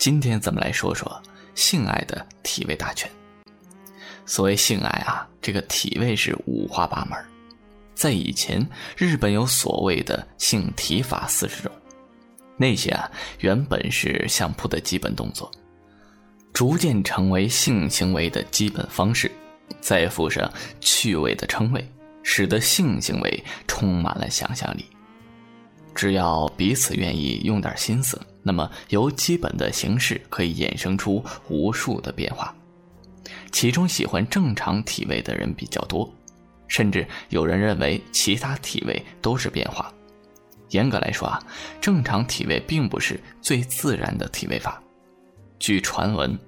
今天咱们来说说性爱的体位大全。所谓性爱啊，这个体位是五花八门。在以前，日本有所谓的性体法四十种，那些啊原本是相扑的基本动作，逐渐成为性行为的基本方式，再附上趣味的称谓，使得性行为充满了想象力。只要彼此愿意用点心思，那么由基本的形式可以衍生出无数的变化。其中喜欢正常体位的人比较多，甚至有人认为其他体位都是变化。严格来说啊，正常体位并不是最自然的体位法。据传闻，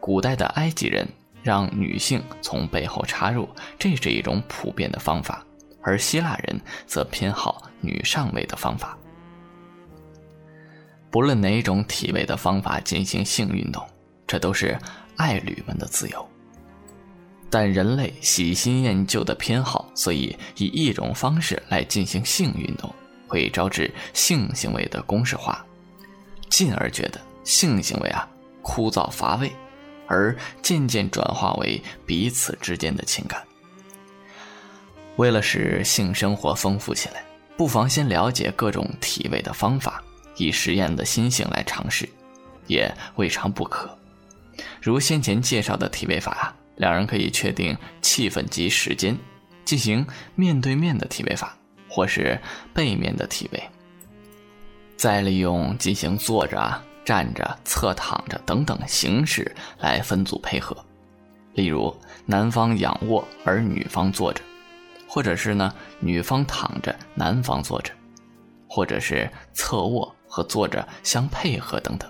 古代的埃及人让女性从背后插入，这是一种普遍的方法，而希腊人则偏好女上位的方法。不论哪种体位的方法进行性运动，这都是爱侣们的自由。但人类喜新厌旧的偏好，所以以一种方式来进行性运动，会招致性行为的公式化，进而觉得性行为啊枯燥乏味，而渐渐转化为彼此之间的情感。为了使性生活丰富起来，不妨先了解各种体位的方法，以实验的心性来尝试，也未尝不可。如先前介绍的体位法。两人可以确定气氛及时间，进行面对面的体位法，或是背面的体位。再利用进行坐着、站着、侧躺着等等形式来分组配合。例如，男方仰卧而女方坐着，或者是呢女方躺着，男方坐着，或者是侧卧和坐着相配合等等。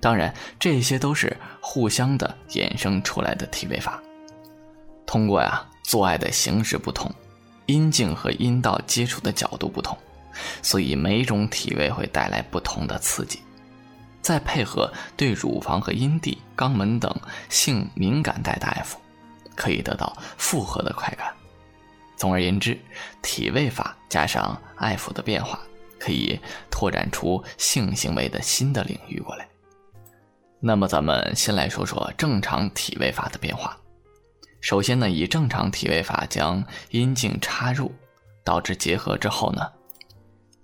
当然，这些都是互相的衍生出来的体位法。通过呀，做爱的形式不同，阴茎和阴道接触的角度不同，所以每种体位会带来不同的刺激。再配合对乳房和阴蒂、肛门等性敏感带的爱抚，可以得到复合的快感。总而言之，体位法加上爱抚的变化，可以拓展出性行为的新的领域过来。那么，咱们先来说说正常体位法的变化。首先呢，以正常体位法将阴茎插入，导致结合之后呢，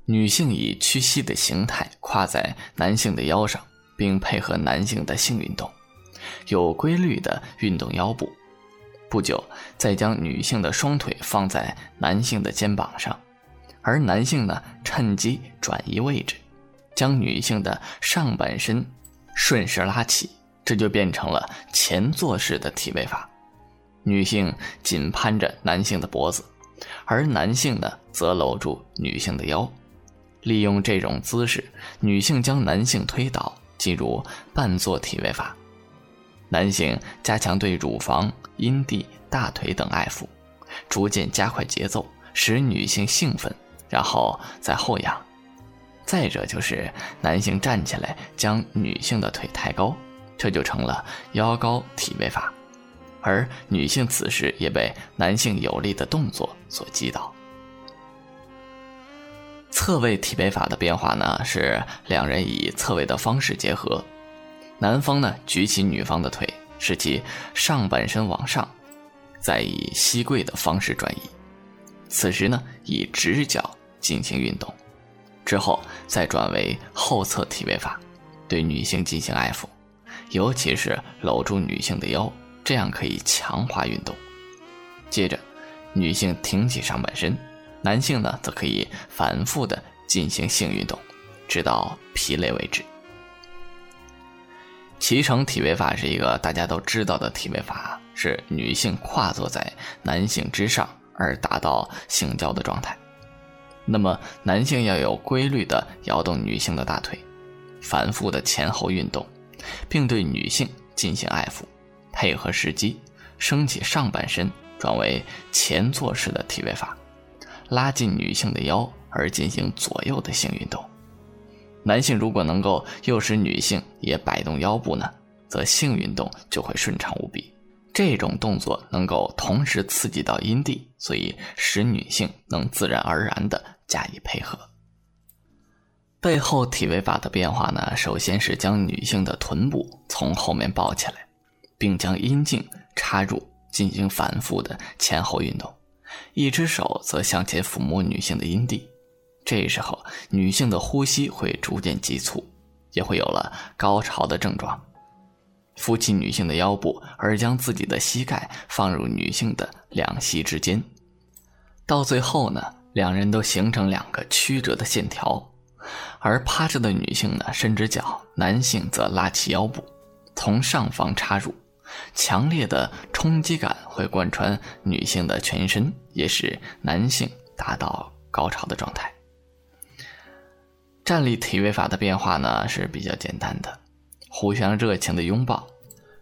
女性以屈膝的形态跨在男性的腰上，并配合男性的性运动，有规律的运动腰部。不久，再将女性的双腿放在男性的肩膀上，而男性呢，趁机转移位置，将女性的上半身顺势拉起，这就变成了前坐式的体位法。女性紧攀着男性的脖子，而男性呢则搂住女性的腰，利用这种姿势，女性将男性推倒，进入半坐体位法。男性加强对乳房、阴蒂、大腿等爱抚，逐渐加快节奏，使女性兴奋，然后再后仰。再者就是男性站起来将女性的腿抬高，这就成了腰高体位法。而女性此时也被男性有力的动作所击倒。侧位体位法的变化呢，是两人以侧位的方式结合，男方呢举起女方的腿，使其上半身往上，再以膝跪的方式转移。此时呢，以直角进行运动，之后再转为后侧体位法，对女性进行爱抚，尤其是搂住女性的腰。这样可以强化运动。接着，女性挺起上半身，男性呢则可以反复的进行性运动，直到疲累为止。脐橙体位法是一个大家都知道的体位法，是女性跨坐在男性之上而达到性交的状态。那么，男性要有规律的摇动女性的大腿，反复的前后运动，并对女性进行爱抚。配合时机，升起上半身，转为前坐式的体位法，拉近女性的腰而进行左右的性运动。男性如果能够诱使女性也摆动腰部呢，则性运动就会顺畅无比。这种动作能够同时刺激到阴蒂，所以使女性能自然而然地加以配合。背后体位法的变化呢，首先是将女性的臀部从后面抱起来，并将阴茎插入，进行反复的前后运动，一只手则向前抚摸女性的阴蒂。这时候，女性的呼吸会逐渐急促，也会有了高潮的症状。扶起女性的腰部，而将自己的膝盖放入女性的两膝之间，到最后呢，两人都形成两个曲折的线条。而趴着的女性呢，伸直脚，男性则拉起腰部，从上方插入，强烈的冲击感会贯穿女性的全身，也使男性达到高潮的状态。站立体位法的变化呢是比较简单的，互相热情的拥抱，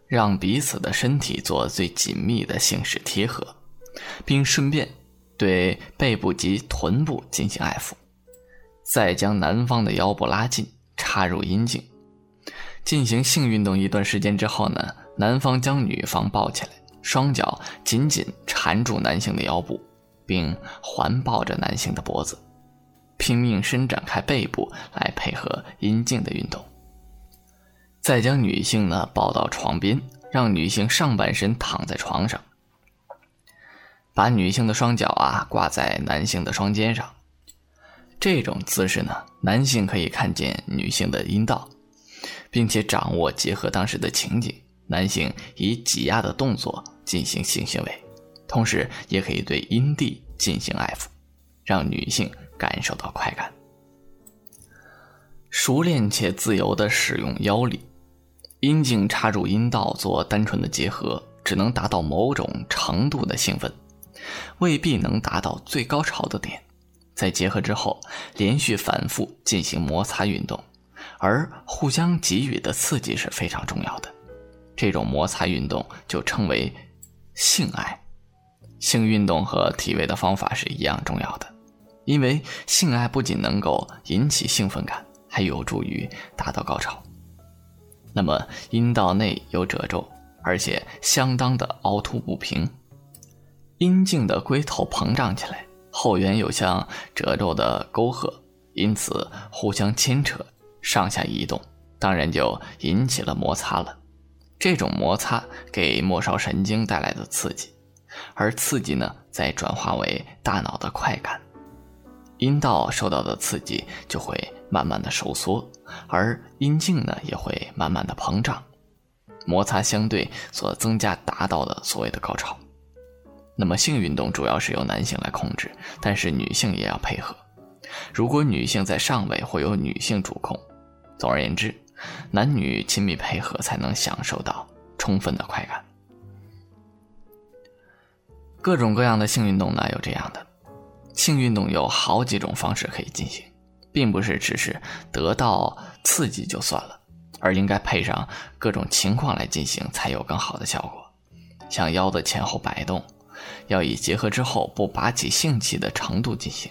让彼此的身体做最紧密的性事贴合，并顺便对背部及臀部进行爱抚。再将男方的腰部拉近，插入阴茎，进行性运动一段时间之后呢，男方将女方抱起来，双脚紧紧缠住男性的腰部，并环抱着男性的脖子，拼命伸展开背部来配合阴茎的运动。再将女性呢抱到床边，让女性上半身躺在床上，把女性的双脚啊挂在男性的双肩上。这种姿势呢，男性可以看见女性的阴道，并且掌握结合当时的情景。男性以挤压的动作进行性行为，同时也可以对阴蒂进行爱抚，让女性感受到快感。熟练且自由地使用腰力，阴茎插入阴道做单纯的结合，只能达到某种程度的兴奋，未必能达到最高潮的点。在结合之后，连续反复进行摩擦运动，而互相给予的刺激是非常重要的。这种摩擦运动就称为性爱。性运动和体位的方法是一样重要的，因为性爱不仅能够引起兴奋感，还有助于达到高潮。那么，阴道内有褶皱，而且相当的凹凸不平，阴茎的龟头膨胀起来。后缘有像褶皱的沟壑，因此互相牵扯、上下移动，当然就引起了摩擦了。这种摩擦给末梢神经带来的刺激，而刺激呢，再转化为大脑的快感，阴道受到的刺激就会慢慢的收缩，而阴茎呢也会慢慢的膨胀，摩擦相对所增加达到的所谓的高潮。那么性运动主要是由男性来控制，但是女性也要配合。如果女性在上位，会由女性主控。总而言之，男女亲密配合才能享受到充分的快感。各种各样的性运动呢，有这样的。性运动有好几种方式可以进行，并不是只是得到刺激就算了，而应该配上各种情况来进行，才有更好的效果。像腰的前后摆动。要以结合之后不拔起性器的程度进行，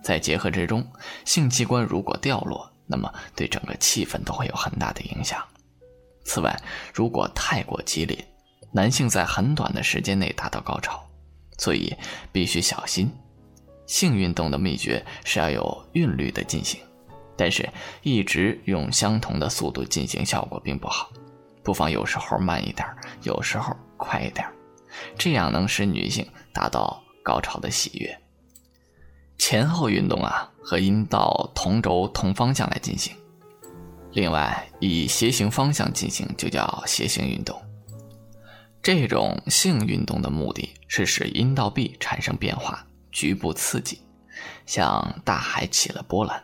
在结合之中，性器官如果掉落，那么对整个气氛都会有很大的影响。此外，如果太过激烈，男性在很短的时间内达到高潮，所以必须小心。性运动的秘诀是要有韵律的进行，但是一直用相同的速度进行效果并不好，不妨有时候慢一点，有时候快一点。这样能使女性达到高潮的喜悦。前后运动啊，和阴道同轴同方向来进行。另外，以斜行方向进行就叫斜行运动。这种性运动的目的是使阴道壁产生变化，局部刺激，像大海起了波澜。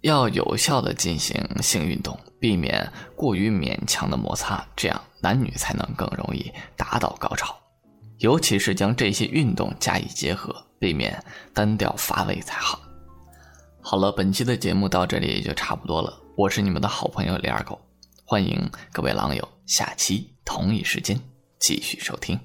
要有效的进行性运动，避免过于勉强的摩擦，这样男女才能更容易达到高潮。尤其是将这些运动加以结合，避免单调乏味才好。好了，本期的节目到这里也就差不多了。我是你们的好朋友李二狗，欢迎各位狼友下期同一时间继续收听。